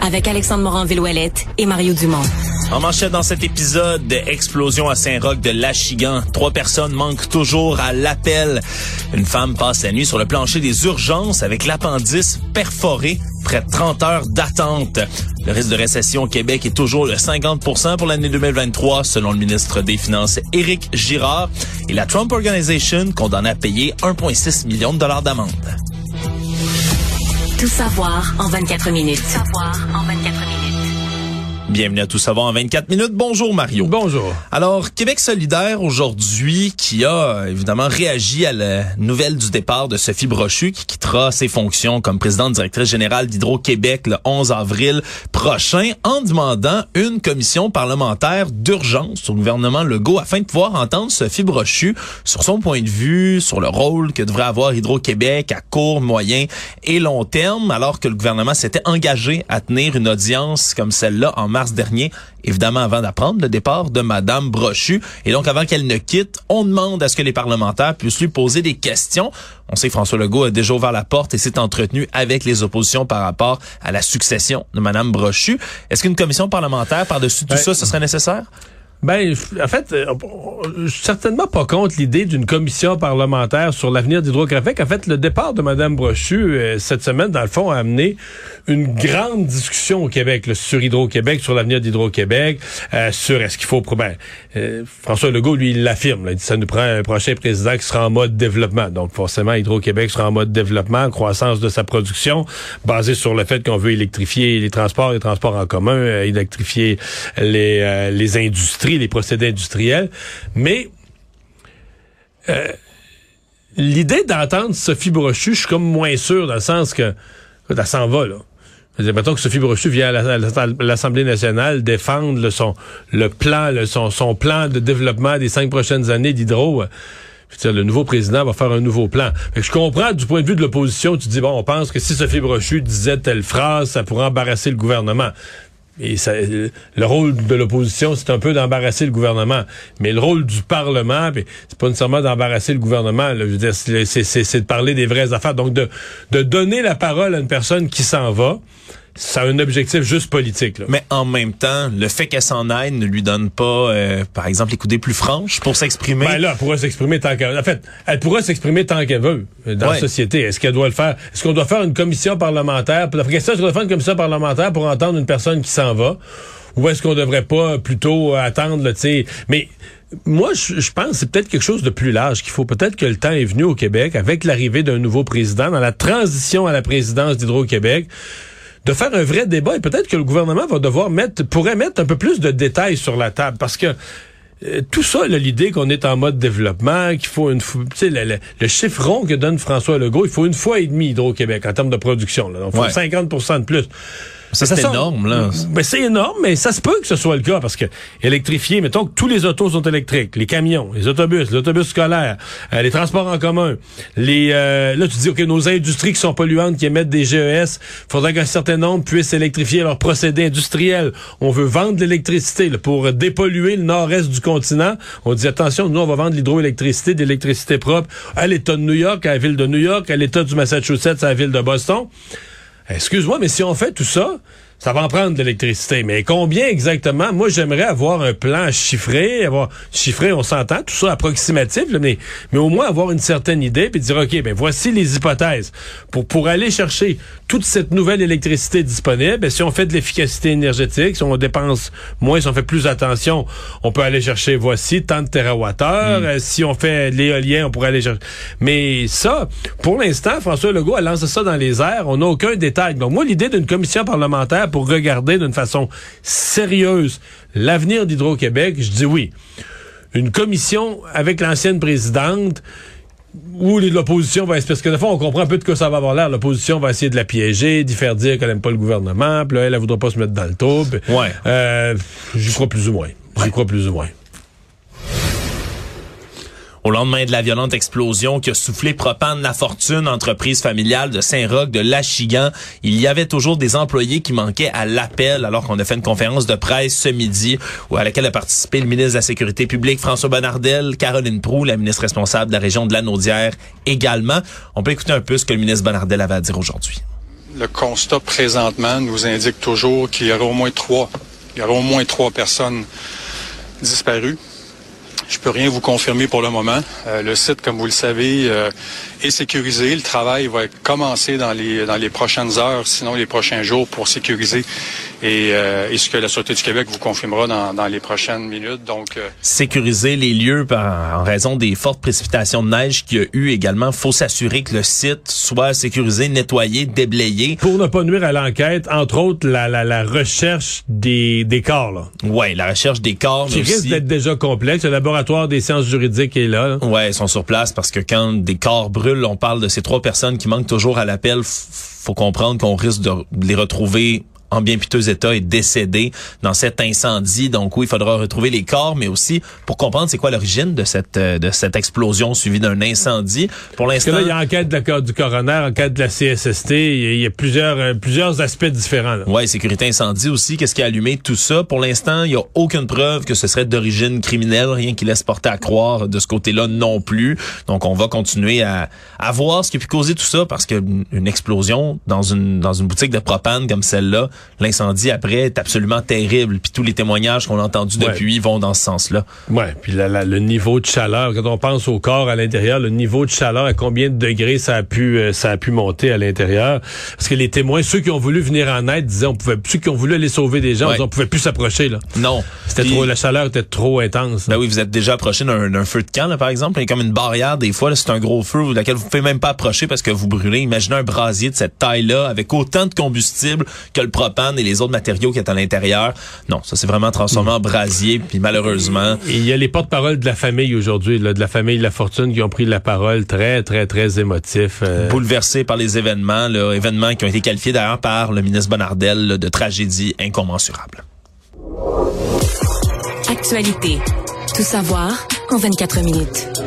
Avec Alexandre Morin-Villouellette et Mario Dumont. En manchette dans cet épisode, explosion à Saint-Roch de l'Achigan. Trois personnes manquent toujours à l'appel. Une femme passe la nuit sur le plancher des urgences avec l'appendice perforé. Près de 30 heures d'attente. Le risque de récession au Québec est toujours de 50% pour l'année 2023, selon le ministre des Finances Éric Girard. Et la Trump Organization condamne à payer 1,6 million de dollars d'amende. Tout savoir en 24 minutes. Savoir en 24 minutes. Bienvenue à Tout savoir en 24 minutes. Bonjour Mario. Bonjour. Alors, Québec solidaire aujourd'hui qui a évidemment réagi à la nouvelle du départ de Sophie Brochu qui quittera ses fonctions comme présidente directrice générale d'Hydro-Québec le 11 avril prochain en demandant une commission parlementaire d'urgence au gouvernement Legault afin de pouvoir entendre Sophie Brochu sur son point de vue, sur le rôle que devrait avoir Hydro-Québec à court, moyen et long terme alors que le gouvernement s'était engagé à tenir une audience comme celle-là en mars dernier, évidemment avant d'apprendre le départ de Madame Brochu. Et donc, avant qu'elle ne quitte, on demande à ce que les parlementaires puissent lui poser des questions. On sait que François Legault a déjà ouvert la porte et s'est entretenu avec les oppositions par rapport à la succession de Madame Brochu. Est-ce qu'une commission parlementaire par-dessus tout Ben, ça, ce serait nécessaire? Ben, en fait, euh, je suis certainement pas contre l'idée d'une commission parlementaire sur l'avenir d'Hydro-Québec. En fait, le départ de Mme Brochu euh, cette semaine, dans le fond, a amené une grande discussion au Québec là, sur Hydro-Québec, sur l'avenir d'Hydro-Québec, euh, sur est-ce qu'il faut... Ben, euh, François Legault, lui, il l'affirme. Il dit ça nous prend un prochain président qui sera en mode développement. Donc, forcément, Hydro-Québec sera en mode développement, croissance de sa production, basée sur le fait qu'on veut électrifier les transports, les transports en commun, euh, électrifier les, euh, les industries, les procédés industriels. Mais euh, l'idée d'entendre Sophie Brochu, je suis comme moins sûr dans le sens que elle s'en va, là. Mettons que Sophie Brochu vient à la- à la- à l'Assemblée nationale défendre le, son, le plan, son, plan de développement des cinq prochaines années d'Hydro. euh, le nouveau président va faire un nouveau plan. Je comprends du point de vue de l'opposition, tu dis, bon, on pense que si Sophie Brochu disait telle phrase, ça pourrait embarrasser le gouvernement. Et le rôle de l'opposition, c'est un peu d'embarrasser le gouvernement. Mais le rôle du Parlement, puis c'est pas nécessairement d'embarrasser le gouvernement. c'est, de parler des vraies affaires. Donc, de donner la parole à une personne qui s'en va, ça a un objectif juste politique. Là. Mais en même temps, le fait qu'elle s'en aille ne lui donne pas, euh, par exemple, les coudées plus franches pour s'exprimer. Ben là, elle pourra s'exprimer tant qu'elle En fait, elle pourra s'exprimer tant qu'elle veut euh, dans Ouais. la société. Est-ce qu'elle doit le faire? Est-ce qu'on doit faire une commission parlementaire? La question, est-ce qu'on doit faire une commission parlementaire pour entendre une personne qui s'en va? Ou est-ce qu'on devrait pas plutôt attendre, là, tu sais? Mais moi, je je pense que c'est peut-être quelque chose de plus large qu'il faut. Peut-être que le temps est venu au Québec, avec l'arrivée d'un nouveau président, dans la transition à la présidence d'Hydro-Québec, de faire un vrai débat et peut-être que le gouvernement va devoir mettre, pourrait mettre un peu plus de détails sur la table parce que euh, tout ça, là, l'idée qu'on est en mode développement, qu'il faut une fois, tu sais, le, le- le chiffre rond que donne François Legault, il faut une fois et demie Hydro-Québec en termes de production. Là. Donc, il faut Ouais. 50% de plus. C'est énorme, là. Ben, c'est énorme, mais ça se peut que ce soit le cas parce que électrifier, mettons que tous les autos sont électriques, les camions, les autobus, les autobus scolaires, euh, les transports en commun, les euh, là tu dis ok nos industries qui sont polluantes, qui émettent des GES, faudrait qu'un certain nombre puissent électrifier leurs procédés industriels. On veut vendre l'électricité pour dépolluer le nord-est du continent. On dit attention, nous on va vendre l'hydroélectricité, de l'électricité propre à l'État de New York, à la ville de New York, à l'État du Massachusetts, à la ville de Boston. Excuse-moi, mais si on fait tout ça, ça va en prendre de l'électricité. Mais combien exactement? Moi, j'aimerais avoir un plan chiffré, avoir chiffré, on s'entend, tout ça approximatif, mais, mais au moins avoir une certaine idée, puis dire, OK, ben voici les hypothèses. Pour, pour aller chercher toute cette nouvelle électricité disponible, ben, si on fait de l'efficacité énergétique, si on dépense moins, si on fait plus attention, on peut aller chercher, voici, tant de terawattheures. Mm. Euh, si on fait l'éolien, on pourrait aller chercher. Mais ça, pour l'instant, François Legault a lancé ça dans les airs. On n'a aucun détail. Donc, moi, l'idée d'une commission parlementaire pour regarder d'une façon sérieuse l'avenir d'Hydro-Québec, je dis oui. Une commission avec l'ancienne présidente où l'opposition va parce que de fois on comprend un peu de quoi ça va avoir l'air l'opposition va essayer de la piéger d'y faire dire qu'elle aime pas le gouvernement puis là elle, elle voudra pas se mettre dans le taux Ouais. euh, j'y crois plus ou moins j'y crois plus ou moins Au lendemain de la violente explosion qui a soufflé Propane La Fortune, entreprise familiale de Saint-Roch de Lachigan, il y avait toujours des employés qui manquaient à l'appel alors qu'on a fait une conférence de presse ce midi où à laquelle a participé le ministre de la Sécurité publique François Bonnardel, Caroline Proux, la ministre responsable de la région de la Naudière également. On peut écouter un peu ce que le ministre Bonnardel avait à dire aujourd'hui. Le constat présentement nous indique toujours qu'il y aura au moins trois. Il y aura au moins trois personnes disparues. Je peux rien vous confirmer pour le moment. Euh, le site, comme vous le savez, euh, est sécurisé. Le travail va commencer dans les dans les prochaines heures, sinon les prochains jours, pour sécuriser. Et, euh, et ce que la Sûreté du Québec vous confirmera dans, dans les prochaines minutes. Donc, euh, sécuriser les lieux par, en raison des fortes précipitations de neige qu'il y a eu également. faut s'assurer que le site soit sécurisé, nettoyé, déblayé. pour ne pas nuire à l'enquête entre autres la, la, la recherche des, des corps là Ouais, la recherche des corps, qui risque d'être déjà complexe le laboratoire des sciences juridiques est là, là. Ouais, ils sont sur place parce que quand des corps brûlent, on parle de ces trois personnes qui manquent toujours à l'appel. Faut comprendre qu'on risque de les retrouver en bien piteux état et décédés dans cet incendie. Donc oui, il faudra retrouver les corps, mais aussi pour comprendre c'est quoi l'origine de cette euh, de cette explosion suivie d'un incendie. Pour l'instant, là, il y a enquête de la, du coroner, enquête de la CSST, il y a, y plusieurs, euh, plusieurs aspects différents. Là. Ouais, sécurité incendie aussi. Qu'est-ce qui a allumé tout ça? Pour l'instant, il n'y a aucune preuve que ce serait d'origine criminelle. Rien qui laisse porter à croire de ce côté-là non plus. Donc, on va continuer à, à voir ce qui a pu causer tout ça parce que une explosion dans une, dans une boutique de propane comme celle-là, l'incendie après est absolument terrible. Puis tous les témoignages qu'on a entendus Ouais. depuis vont dans ce sens-là. Ouais, puis la- la- le niveau de chaleur, quand on pense au corps à l'intérieur, le niveau de chaleur, à combien de degrés ça a pu euh, ça a pu monter à l'intérieur Parce que les témoins, ceux qui ont voulu venir en aide, disaient on pouvait, ceux qui ont voulu aller sauver des gens, Ouais. on pouvait plus s'approcher là. Non. C'était trop, la chaleur était trop intense. Ben oui, vous êtes déjà approché d'un d'un feu de camp, là, par exemple. Il y a comme une barrière, des fois, là, c'est un gros feu laquelle vous pouvez même pas approcher parce que vous brûlez. Imaginez un brasier de cette taille-là avec autant de combustible que le propane et les autres matériaux qui est à l'intérieur. Non, ça s'est vraiment transformé en brasier, puis malheureusement... Et il y a les porte-paroles de la famille aujourd'hui, de la famille La Fortune, qui ont pris la parole très, très, très émotif. euh, bouleversé par les événements, là, événements qui ont été qualifiés d'ailleurs par le ministre Bonardel là, de tragédie incommensurable. Actualité. Tout savoir en 24 minutes.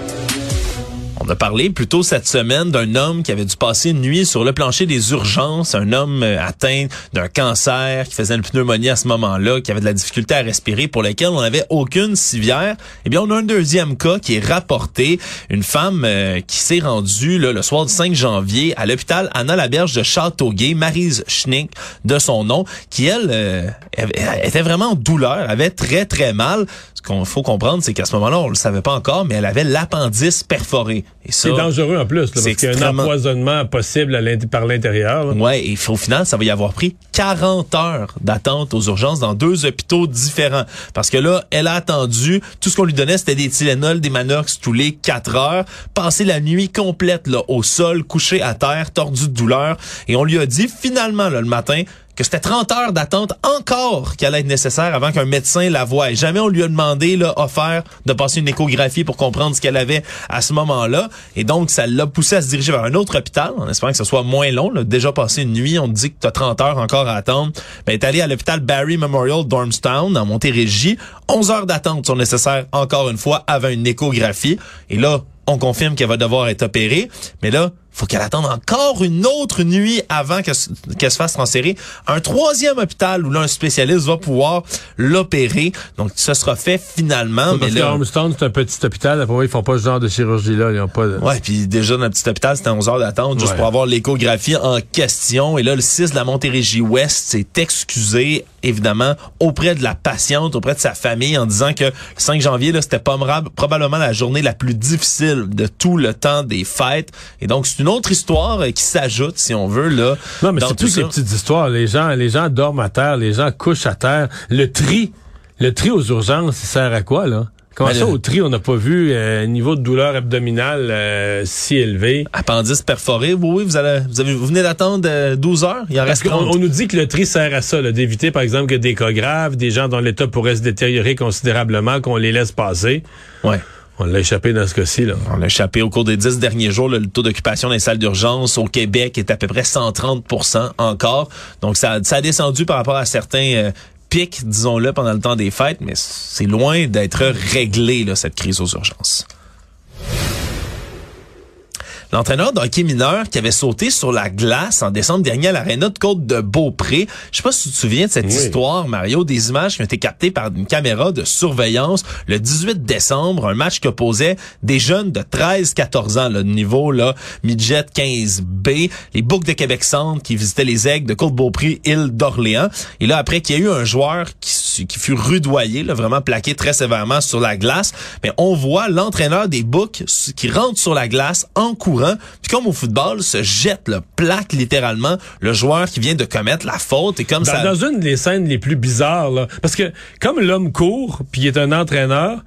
On a parlé plus tôt cette semaine d'un homme qui avait dû passer une nuit sur le plancher des urgences, un homme euh, atteint d'un cancer, qui faisait une pneumonie à ce moment-là, qui avait de la difficulté à respirer, pour lequel on n'avait aucune civière. Eh bien, on a un deuxième cas qui est rapporté, une femme euh, qui s'est rendue le soir du 5 janvier à l'hôpital Anna Laberge de Châteauguay, Marise Schnick de son nom, qui elle euh, était vraiment en douleur, avait très très mal. Ce qu'on faut comprendre, c'est qu'à ce moment-là, on le savait pas encore, mais elle avait l'appendice perforé. C'est dangereux en plus, là, parce c'est qu'il y a un empoisonnement possible à par l'intérieur. là. Ouais, et au final, ça va y avoir pris 40 heures d'attente aux urgences dans deux hôpitaux différents. Parce que là, elle a attendu, tout ce qu'on lui donnait, c'était des Tylenol, des Manox tous les 4 heures, passer la nuit complète là, au sol, couché à terre, tordu de douleur. Et on lui a dit finalement là, le matin que c'était 30 heures d'attente encore qui allait être nécessaire avant qu'un médecin la voie. Et jamais on lui a demandé, là, offert de passer une échographie pour comprendre ce qu'elle avait à ce moment-là. Et donc, ça l'a poussé à se diriger vers un autre hôpital, en espérant que ce soit moins long. Déjà passé une nuit, on te dit que tu as 30 heures encore à attendre. Ben, est allé à l'hôpital Barry Memorial Dormstown, en Montérégie. 11 heures d'attente sont nécessaires encore une fois avant une échographie. Et là, on confirme qu'elle va devoir être opérée. Mais là, faut qu'elle attende encore une autre nuit avant qu'elle se fasse transférer un troisième hôpital où là, un spécialiste va pouvoir l'opérer. Donc, ce sera fait finalement. mais là, Armstrong, c'est un petit hôpital. Après, ils font pas ce genre de chirurgie-là. Ils ont pas de... Ouais, puis déjà, dans le petit hôpital, c'était 11 heures d'attente juste pour avoir l'échographie en question. Et là, le 6 de la Montérégie-Ouest s'est excusé, évidemment, auprès de la patiente, auprès de sa famille, en disant que le 5 janvier, là, c'était probablement la journée la plus difficile de tout le temps des fêtes. Et donc, c'est une autre histoire qui s'ajoute, si on veut, là. Non, mais c'est plus ces petites histoires. Les gens, les gens dorment à terre, les gens couchent à terre. Le tri, le tri aux urgences, il sert à quoi, là? Comment ben, ça, au tri, on n'a pas vu euh, un niveau de douleur abdominale euh, si élevé? Appendice perforé, oui, vous, allez, vous, avez, vous venez d'attendre 12 euh, heures, il en reste on, on, nous dit que le tri sert à ça, d'éviter, par exemple, que des cas graves, des gens dont l'état pourrait se détériorer considérablement, qu'on les laisse passer. Ouais. On l'a échappé dans ce cas-ci. Là. On l'a échappé au cours des dix derniers jours. le taux d'occupation des salles d'urgence au Québec est à peu près 130% encore. Donc, ça, ça a descendu par rapport à certains euh, pics, disons-le, pendant le temps des fêtes, mais c'est loin d'être réglé, là, cette crise aux urgences l'entraîneur d'hockey mineur qui avait sauté sur la glace en décembre dernier à l'aréna de Côte de Beaupré. Je sais pas si tu te souviens de cette histoire, Mario, des images qui ont été captées par une caméra de surveillance le 18 décembre, un match qui opposait des jeunes de 13-14 ans, le niveau là, midget 15B, les Boucs de Québec Centre qui visitaient les aigles de Côte Beaupré, île d'Orléans. Et là, après qu'il y a eu un joueur qui, qui fut rudoyé, là, vraiment plaqué très sévèrement sur la glace, mais on voit l'entraîneur des Boucs qui rentre sur la glace en courant puis comme au football, se jette, le plaque littéralement le joueur qui vient de commettre la faute. Et comme dans, ça... Dans une des scènes les plus bizarres, là, parce que comme l'homme court, puis il est un entraîneur,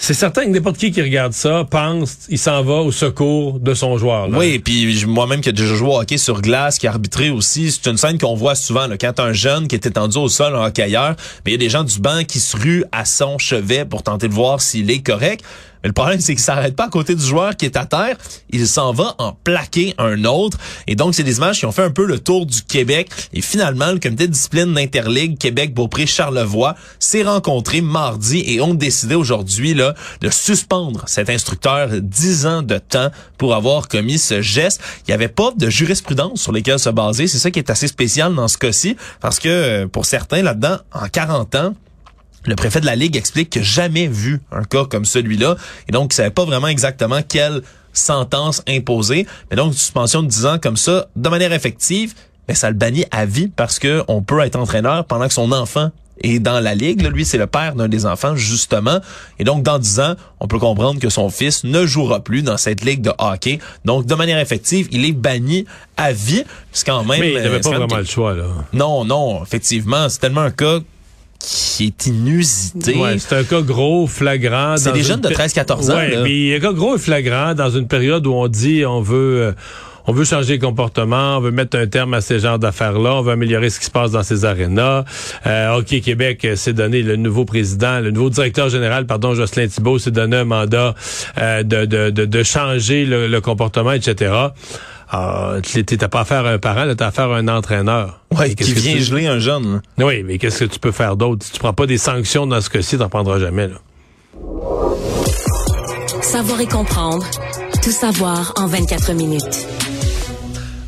c'est certain que n'importe qui qui regarde ça pense il s'en va au secours de son joueur. Là. Oui, puis moi-même qui ai déjà joué au hockey sur glace, qui a arbitré aussi, c'est une scène qu'on voit souvent là, quand un jeune qui est étendu au sol en hockeyeur, mais il y a des gens du banc qui se ruent à son chevet pour tenter de voir s'il est correct. Mais le problème, c'est qu'il s'arrête pas à côté du joueur qui est à terre. Il s'en va en plaquer un autre. Et donc, c'est des images qui ont fait un peu le tour du Québec. Et finalement, le comité de discipline d'Interligue Québec-Beaupré-Charlevoix s'est rencontré mardi et ont décidé aujourd'hui là de suspendre cet instructeur 10 ans de temps pour avoir commis ce geste. Il n'y avait pas de jurisprudence sur lesquelles se baser. C'est ça qui est assez spécial dans ce cas-ci parce que euh, pour certains là-dedans, en 40 ans, le préfet de la Ligue explique qu'il n'a jamais vu un cas comme celui-là et donc il savait pas vraiment exactement quelle sentence imposer. Mais donc, une suspension de 10 ans comme ça, de manière effective, mais ça le bannit à vie parce que on peut être entraîneur pendant que son enfant est dans la ligue. lui, c'est le père d'un des enfants, justement. Et donc, dans 10 ans, on peut comprendre que son fils ne jouera plus dans cette ligue de hockey. Donc, de manière effective, il est banni à vie. C'est quand même... Mais il n'avait pas vraiment le choix, là. Non, non, effectivement. C'est tellement un cas qui est inusité. Ouais, c'est un cas gros, flagrant. C'est des jeunes de 13-14 ans. Ouais, mais un cas gros et flagrant dans une période où on dit on veut... Euh, on veut changer le comportement, on veut mettre un terme à ces genres d'affaires-là, on veut améliorer ce qui se passe dans ces arénas. Euh, Hockey Québec s'est donné le nouveau président, le nouveau directeur général, pardon, Jocelyn Thibault s'est donné un mandat euh, de, de, de, changer le, le comportement, etc. Ah, tu t'as pas affaire à un parent, t'as affaire à un entraîneur. Oui, qui vient geler un jeune. Oui, mais qu'est-ce que tu peux faire d'autre? Si tu prends pas des sanctions dans ce cas-ci, t'en prendras jamais. Là. Savoir et comprendre. Tout savoir en 24 minutes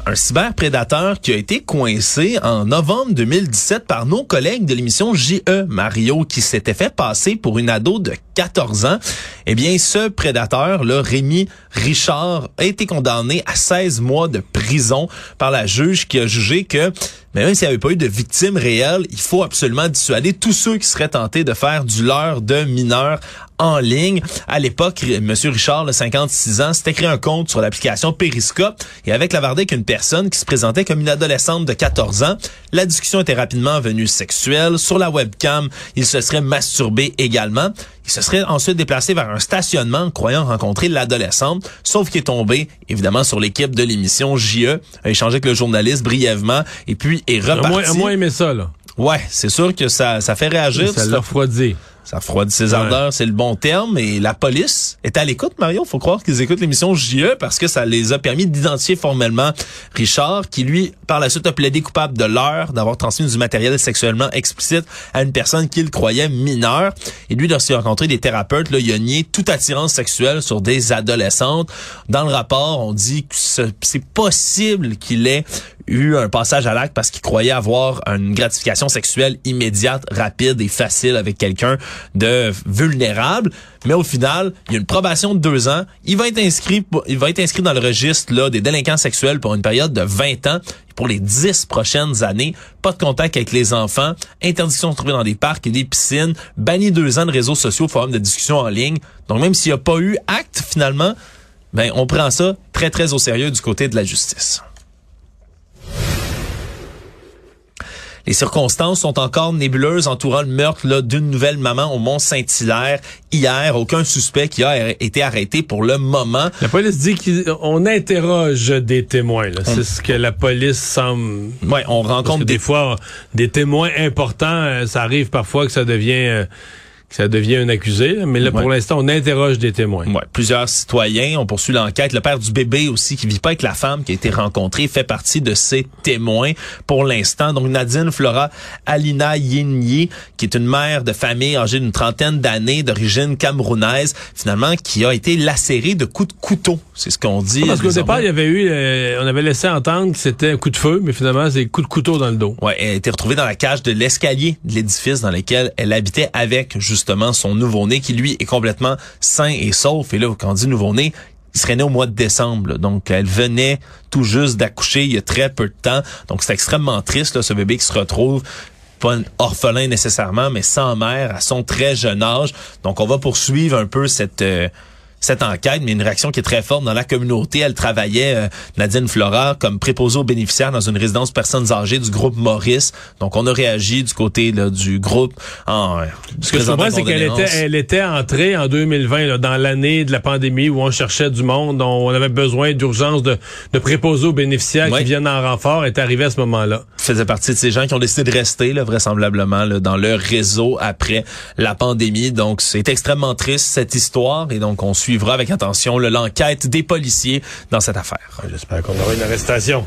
un cyberprédateur qui a été coincé en novembre 2017 par nos collègues de l'émission JE Mario qui s'était fait passer pour une ado de 14 ans. Eh bien, ce prédateur, là, Rémi Richard, a été condamné à 16 mois de prison par la juge qui a jugé que même s'il n'y avait pas eu de victimes réelles, il faut absolument dissuader tous ceux qui seraient tentés de faire du leurre de mineurs en ligne. À l'époque, M. Richard, le 56 ans, s'était créé un compte sur l'application Periscope et avec la avec une personne qui se présentait comme une adolescente de 14 ans. La discussion était rapidement venue sexuelle. Sur la webcam, il se serait masturbé également. Il se serait ensuite déplacé vers un stationnement croyant rencontrer l'adolescente, sauf qu'il est tombé, évidemment, sur l'équipe de l'émission JE, a échangé avec le journaliste brièvement et puis est reparti. À moins, aimé ça, là. Ouais, c'est sûr que ça, ça fait réagir. Ça l'a refroidi. Ça refroidit ses ardeurs, c'est le bon terme. Et la police est à l'écoute, Mario. Faut croire qu'ils écoutent l'émission JE parce que ça les a permis d'identifier formellement Richard, qui lui, par la suite, a plaidé coupable de l'heure d'avoir transmis du matériel sexuellement explicite à une personne qu'il croyait mineure. Et lui, lorsqu'il a rencontré des thérapeutes, là, il a nié toute attirance sexuelle sur des adolescentes. Dans le rapport, on dit que c'est possible qu'il ait eu un passage à l'acte parce qu'il croyait avoir une gratification sexuelle immédiate, rapide et facile avec quelqu'un de vulnérable. Mais au final, il y a une probation de deux ans. Il va être inscrit, il va être inscrit dans le registre là, des délinquants sexuels pour une période de 20 ans. Pour les dix prochaines années, pas de contact avec les enfants, interdiction de trouver dans des parcs et des piscines, banni deux ans de réseaux sociaux, forums de discussion en ligne. Donc même s'il n'y a pas eu acte finalement, ben on prend ça très très au sérieux du côté de la justice. Les circonstances sont encore nébuleuses entourant le meurtre d'une nouvelle maman au Mont-Saint-Hilaire hier. Aucun suspect qui a été arrêté pour le moment. La police dit qu'on interroge des témoins. C'est ce que la police semble... Ouais, on rencontre des... fois des témoins importants. Euh, ça arrive parfois que ça devient... Euh, ça devient un accusé. Mais là, pour l'instant, on interroge des témoins. Ouais, plusieurs citoyens. On poursuit l'enquête. Le père du bébé aussi, qui vit pas avec la femme qui a été rencontrée, fait partie de ces témoins pour l'instant. Donc, Nadine Flora Alina Yinyi, qui est une mère de famille âgée d'une trentaine d'années, d'origine camerounaise, finalement, qui a été lacérée de coups de couteau. C'est ce qu'on dit. parce qu'au départ, il y avait eu, euh, on avait laissé entendre que c'était un coup de feu, mais finalement, c'est coup de couteau dans le dos. Ouais, elle a été retrouvée dans la cage de l'escalier de l'édifice dans lequel elle habitait avec, justement, justement son nouveau-né qui lui est complètement sain et sauf. Et là, quand on dit nouveau-né, il serait né au mois de décembre. Donc, elle venait tout juste d'accoucher il y a très peu de temps. Donc, c'est extrêmement triste, ce bébé qui se retrouve pas orphelin nécessairement, mais sans mère à son très jeune âge. Donc, on va poursuivre un peu cette... Euh, cette enquête, mais une réaction qui est très forte dans la communauté. Elle travaillait, euh, Nadine Flora, comme préposée aux bénéficiaires dans une résidence personnes âgées du groupe Maurice. Donc, on a réagi du côté là, du groupe en euh, Ce que je comprends, c'est qu'elle était, elle était entrée en 2020, là, dans l'année de la pandémie où on cherchait du monde, on avait besoin d'urgence de, de préposés aux bénéficiaires qui viennent en renfort, est arrivée à ce moment-là. Faisait partie de ces gens qui ont décidé de rester, là, vraisemblablement, là, dans leur réseau après la pandémie. Donc, c'est extrêmement triste, cette histoire, et donc on suit suivra avec attention l'enquête des policiers dans cette affaire. J'espère qu'on aura une arrestation.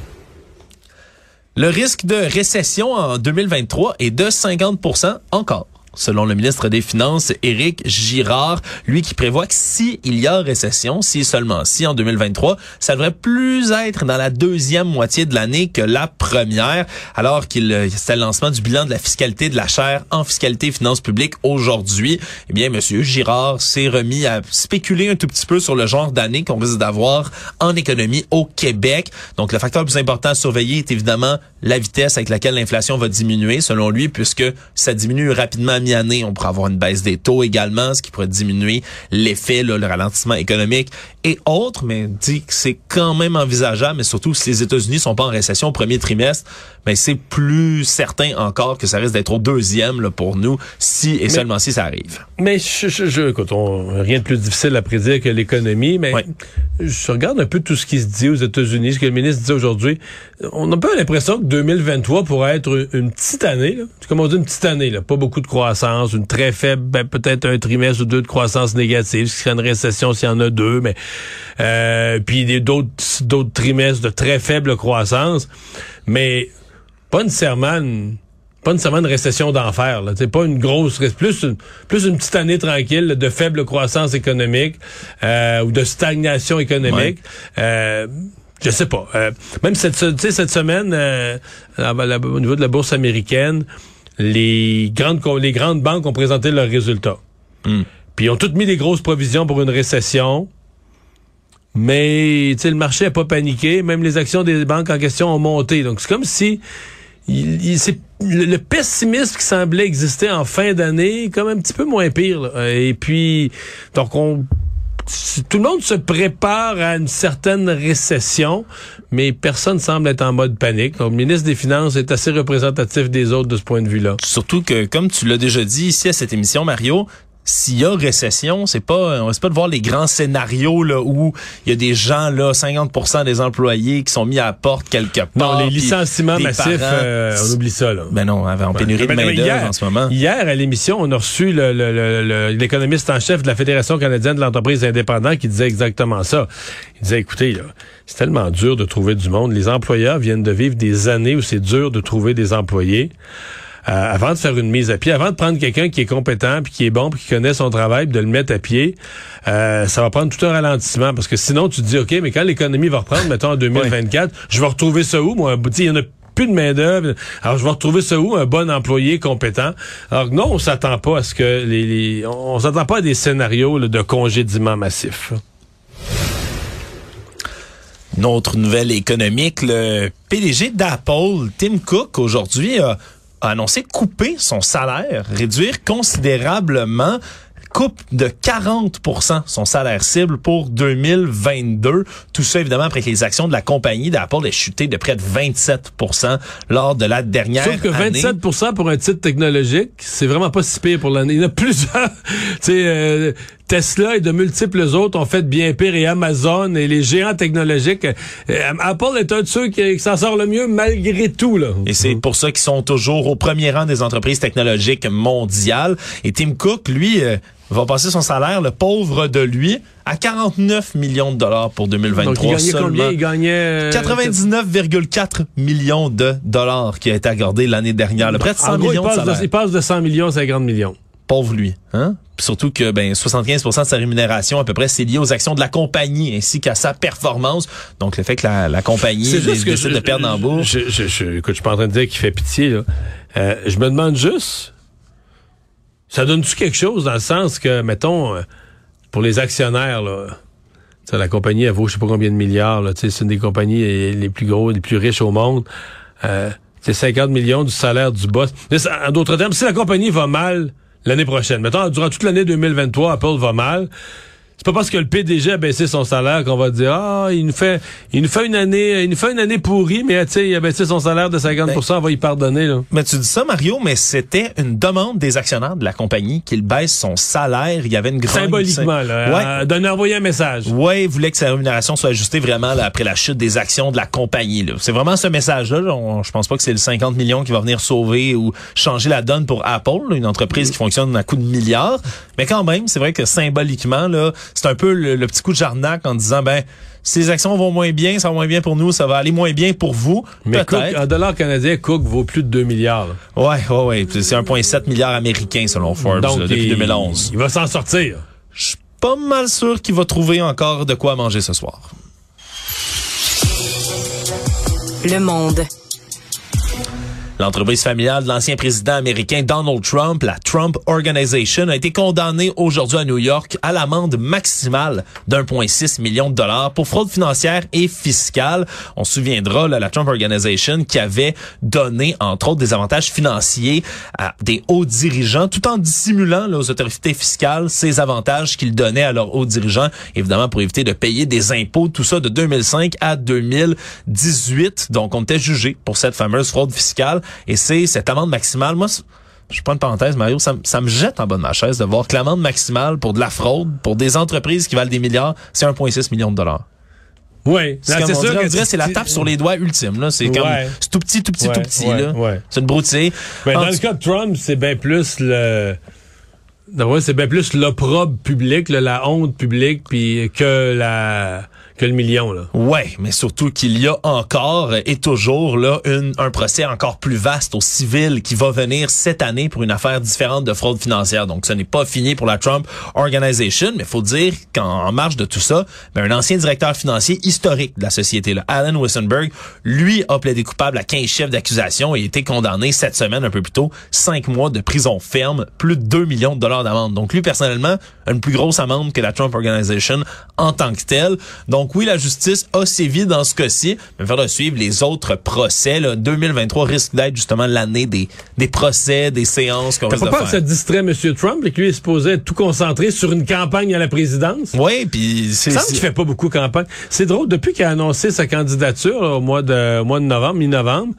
Le risque de récession en 2023 est de 50% encore selon le ministre des Finances, Éric Girard, lui qui prévoit que s'il y a récession, si seulement si en 2023, ça devrait plus être dans la deuxième moitié de l'année que la première, alors qu'il euh, c'était le lancement du bilan de la fiscalité de la chaire en fiscalité et finances publiques aujourd'hui. Eh bien, monsieur Girard s'est remis à spéculer un tout petit peu sur le genre d'année qu'on risque d'avoir en économie au Québec. Donc, le facteur le plus important à surveiller est évidemment la vitesse avec laquelle l'inflation va diminuer, selon lui, puisque ça diminue rapidement mi-année, on pourrait avoir une baisse des taux également, ce qui pourrait diminuer l'effet, le ralentissement économique et autres, mais dit que c'est quand même envisageable, mais surtout si les États-Unis sont pas en récession au premier trimestre, mais c'est plus certain encore que ça risque d'être au deuxième là, pour nous, si et seulement si ça arrive. Mais je, je, je écoute, on, rien de plus difficile à prédire que l'économie, mais je regarde un peu tout ce qui se dit aux États-Unis, ce que le ministre dit aujourd'hui. On a un peu l'impression que 2023 pourrait être une petite année, là. comme on dit une petite année, là. pas beaucoup de croissance, une très faible, ben, peut-être un trimestre ou deux de croissance négative, ce qui serait une récession s'il y en a deux, mais euh, puis d'autres d'autres trimestres de très faible croissance, mais pas nécessairement une, pas nécessairement une récession d'enfer. C'est pas une grosse plus une, plus une petite année tranquille de faible croissance économique euh, ou de stagnation économique. Euh, je sais pas. Euh, même cette, cette semaine, euh, au niveau de la bourse américaine, les grandes les grandes banques ont présenté leurs résultats. Hmm. Puis ils ont toutes mis des grosses provisions pour une récession. Mais le marché n'a pas paniqué. Même les actions des banques en question ont monté. Donc c'est comme si il, c'est le, pessimisme qui semblait exister en fin d'année, comme un petit peu moins pire. Et puis, donc on tout le monde se prépare à une certaine récession, mais personne semble être en mode panique. le ministre des Finances est assez représentatif des autres de ce point de vue-là. Surtout que, comme tu l'as déjà dit ici à cette émission, Mario, s'il y a récession, c'est pas on pas de voir les grands scénarios là où il y a des gens là 50% des employés qui sont mis à la porte quelque part. Non, les licenciements massifs euh, on oublie ça là. Ben non, en pénurie de main-d'œuvre en ce moment. Hier à l'émission, on a reçu l'économiste en chef de la Fédération canadienne de l'entreprise indépendante qui disait exactement ça. Il disait écoutez c'est tellement dur de trouver du monde, les employeurs viennent de vivre des années où c'est dur de trouver des employés. Euh, avant de faire une mise à pied, avant de prendre quelqu'un qui est compétent, puis qui est bon, puis qui connaît son travail, puis de le mettre à pied, euh, ça va prendre tout un ralentissement. Parce que sinon, tu te dis, OK, mais quand l'économie va reprendre, mettons en 2024, je vais retrouver ça où, moi? Il y en a plus de main-d'œuvre. Alors, je vais retrouver ça où? Un bon employé compétent. Alors, non, on s'attend pas à ce que les. on s'attend pas à des scénarios de congédiement massif. Une autre nouvelle économique, le PDG d'Apple, Tim Cook, aujourd'hui a a annoncé couper son salaire, réduire considérablement coupe de 40% son salaire cible pour 2022. Tout ça, évidemment, après que les actions de la compagnie d'Apple aient chuté de près de 27% lors de la dernière Sauf que 27% pour un titre technologique, c'est vraiment pas si pire pour l'année. Il y en a plusieurs. euh, Tesla et de multiples autres ont fait bien pire et Amazon et les géants technologiques. Euh, Apple est un de ceux qui, s'en sort le mieux malgré tout. Là. Et c'est pour ça qu'ils sont toujours au premier rang des entreprises technologiques mondiales. Et Tim Cook, lui, euh, va passer son salaire, le pauvre de lui, à 49 millions de dollars pour 2023. Donc, il gagnait combien? Il gagnait... 99,4 euh, millions de dollars qui a été accordé l'année dernière. Le près de 100 millions il passe de, il passe de 100 millions à 50 millions pauvre lui. Hein? Surtout que ben 75% de sa rémunération à peu près c'est lié aux actions de la compagnie ainsi qu'à sa performance. Donc le fait que la, compagnie décide de perdre en bourse. Je, je, je, écoute, je suis pas en train de dire qu'il fait pitié. Là. Euh, je me demande juste, ça donne-tu quelque chose dans le sens que, mettons, euh, pour les actionnaires, là, la compagnie elle vaut je sais pas combien de milliards. C'est une des compagnies les plus gros, les plus riches au monde. Euh, c'est 50 millions du salaire du boss. En d'autres termes, si la compagnie va mal, l'année prochaine. Mettons, durant toute l'année 2023, Apple va mal. C'est pas parce que le PDG a baissé son salaire qu'on va dire ah il nous fait il nous fait une année il nous fait une année pourrie mais tu sais il a baissé son salaire de 50% ben, on va y pardonner là. Mais tu dis ça Mario mais c'était une demande des actionnaires de la compagnie qu'il baisse son salaire, il y avait une grande symboliquement là, ouais. Euh, donner envoyer un message. Ouais, il voulait que sa rémunération soit ajustée vraiment là, après la chute des actions de la compagnie C'est vraiment ce message là, je pense pas que c'est le 50 millions qui va venir sauver ou changer la donne pour Apple, une entreprise qui fonctionne à coup de milliards, mais quand même, c'est vrai que symboliquement là c'est un peu le, petit coup de jarnac en disant ben si les actions vont moins bien, ça va moins bien pour nous, ça va aller moins bien pour vous. Mais Cook, un dollar canadien, Cook vaut plus de 2 milliards. Oui, Ouais, ouais, ouais. C'est 1,7 milliard américain selon Forbes depuis 2011. Il va s'en sortir. Je suis pas mal sûr qu'il va trouver encore de quoi manger ce soir. Le monde. L'entreprise familiale de l'ancien président américain Donald Trump, la Trump Organization, a été condamnée aujourd'hui à New York à l'amende maximale d'1,6 million de dollars pour fraude financière et fiscale. On se souviendra, là, la Trump Organization qui avait donné, entre autres, des avantages financiers à des hauts dirigeants, tout en dissimulant là, aux autorités fiscales ces avantages qu'ils donnaient à leurs hauts dirigeants, évidemment pour éviter de payer des impôts, tout ça de 2005 à 2018. Donc, on était jugé pour cette fameuse fraude fiscale. Et c'est cette amende maximale. Moi, je prends une parenthèse, Mario, ça, me jette en bas de ma chaise de voir que l'amende maximale pour de la fraude, pour des entreprises qui valent des milliards, c'est 1,6 million de dollars. Oui, c'est sûr que c'est la tape sur les doigts ultime là, c'est comme tout petit tout petit tout petit là. C'est une broutille. Mais dans le cas de Trump, c'est bien plus le c'est bien plus l'opprobre public, la honte publique puis que la que le million. Là. Ouais, mais surtout qu'il y a encore et toujours là une, un procès encore plus vaste au civil qui va venir cette année pour une affaire différente de fraude financière. Donc, ce n'est pas fini pour la Trump Organization, mais faut dire qu'en marge de tout ça, ben, un ancien directeur financier historique de la société, là, Alan Wissenberg, lui a plaidé coupable à 15 chefs d'accusation et a été condamné cette semaine, un peu plus tôt, 5 mois de prison ferme, plus de 2 millions de dollars d'amende. Donc, lui, personnellement, une plus grosse amende que la Trump Organization en tant que telle. Donc, donc oui, la justice a sévi dans ce cas-ci, mais faire de suivre les autres procès. Là, 2023 risque d'être justement l'année des, des procès, des séances qu'on de faire. pas que ça distrait M. Trump et que lui est supposé être tout concentré sur une campagne à la présidence? Oui, puis c'est... Ça qu'il fait pas beaucoup campagne. C'est drôle, depuis qu'il a annoncé sa candidature au mois de, au mois de novembre, mi-novembre,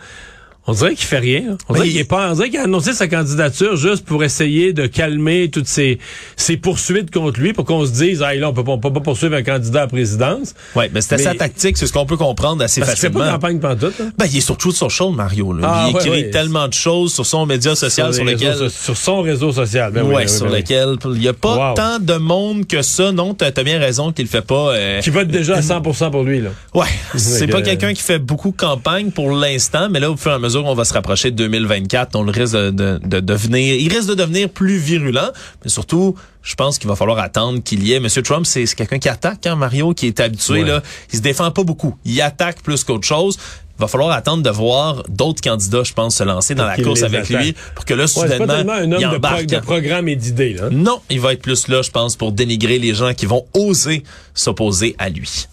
On dirait qu'il fait rien. On dirait qu'il est pas. On dirait qu'il a annoncé sa candidature juste pour essayer de calmer toutes ces, ces poursuites contre lui, pour qu'on se dise, ah là, on peut, peut pas poursuivre un candidat à la présidence. Ouais, mais c'était sa tactique, c'est ce qu'on peut comprendre assez parce facilement. Parce pas campagne pantoute. Hein? Ben, il est sur Truth Social, Mario. Là. Ah, il écrit ouais. tellement de choses sur son média social sur, lequel. réseaux- sur son réseau social. Ben oui, ouais, ben oui, sur ben lequel il y a pas Wow. tant de monde que ça. Non, t'as as bien raison qu'il le fait pas. euh, Qui vote déjà à 100 pour lui, là. Ouais, c'est Fait pas que- quelqu'un qui fait beaucoup campagne pour l'instant, mais là, au fur et à mesure qu'on va se rapprocher de 2024, on le risque de, de, de devenir, il risque de devenir plus virulent, mais surtout, je pense qu'il va falloir attendre qu'il y ait. Monsieur Trump, c'est quelqu'un qui attaque, hein, Mario, qui est habitué Ouais. là, il se défend pas beaucoup, il attaque plus qu'autre chose. Il va falloir attendre de voir d'autres candidats, je pense, se lancer dans la course avec attaque. lui, pour que là, Ouais, pas soudainement, tellement un il homme de, pro- embarque. de programme et d'idées, hein. Non, il va être plus là, je pense, pour dénigrer les gens qui vont oser s'opposer à lui.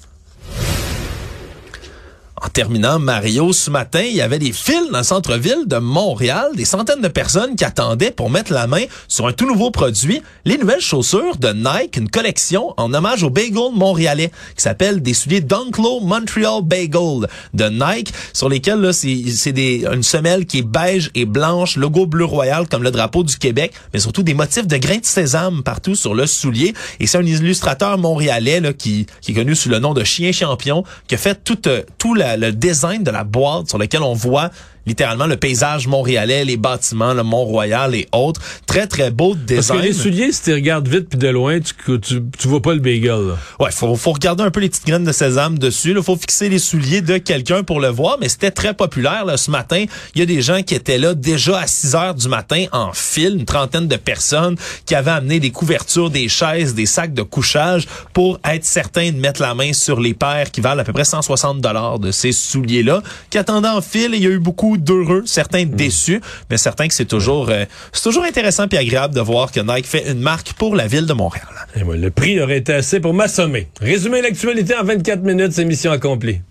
En terminant, Mario, ce matin, il y avait des files dans le centre-ville de Montréal, des centaines de personnes qui attendaient pour mettre la main sur un tout nouveau produit, les nouvelles chaussures de Nike, une collection en hommage au bagel montréalais qui s'appelle des souliers Dunklo Montreal Bagel de Nike, sur lesquels c'est une semelle qui est beige et blanche, logo bleu royal comme le drapeau du Québec, mais surtout des motifs de grains de sésame partout sur le soulier. Et c'est un illustrateur montréalais là, qui, qui est connu sous le nom de Chien Champion, qui a fait tout, euh, tout la- le design de la boîte sur lequel on voit littéralement le paysage montréalais, les bâtiments, le Mont-Royal et autres. Très, très beau Parce design. que les souliers, si tu regardes vite puis de loin, tu, tu, tu vois pas le bagel, là. Ouais, faut, faut regarder un peu les petites graines de sésame dessus. Il faut fixer les souliers de quelqu'un pour le voir, mais c'était très populaire là, ce matin. Il y a des gens qui étaient là déjà à 6 heures du matin en file, une trentaine de personnes qui avaient amené des couvertures, des chaises, des sacs de couchage pour être certains de mettre la main sur les paires qui valent à peu près 160 dollars de ces souliers-là, qui attendaient en file. Et il y a eu d'heureux, certains déçus, mais certains que c'est toujours, euh, c'est toujours intéressant et agréable de voir que Nike fait une marque pour la ville de Montréal. Le prix aurait été assez pour m'assommer. Résumer l'actualité en 24 minutes, c'est mission accomplie.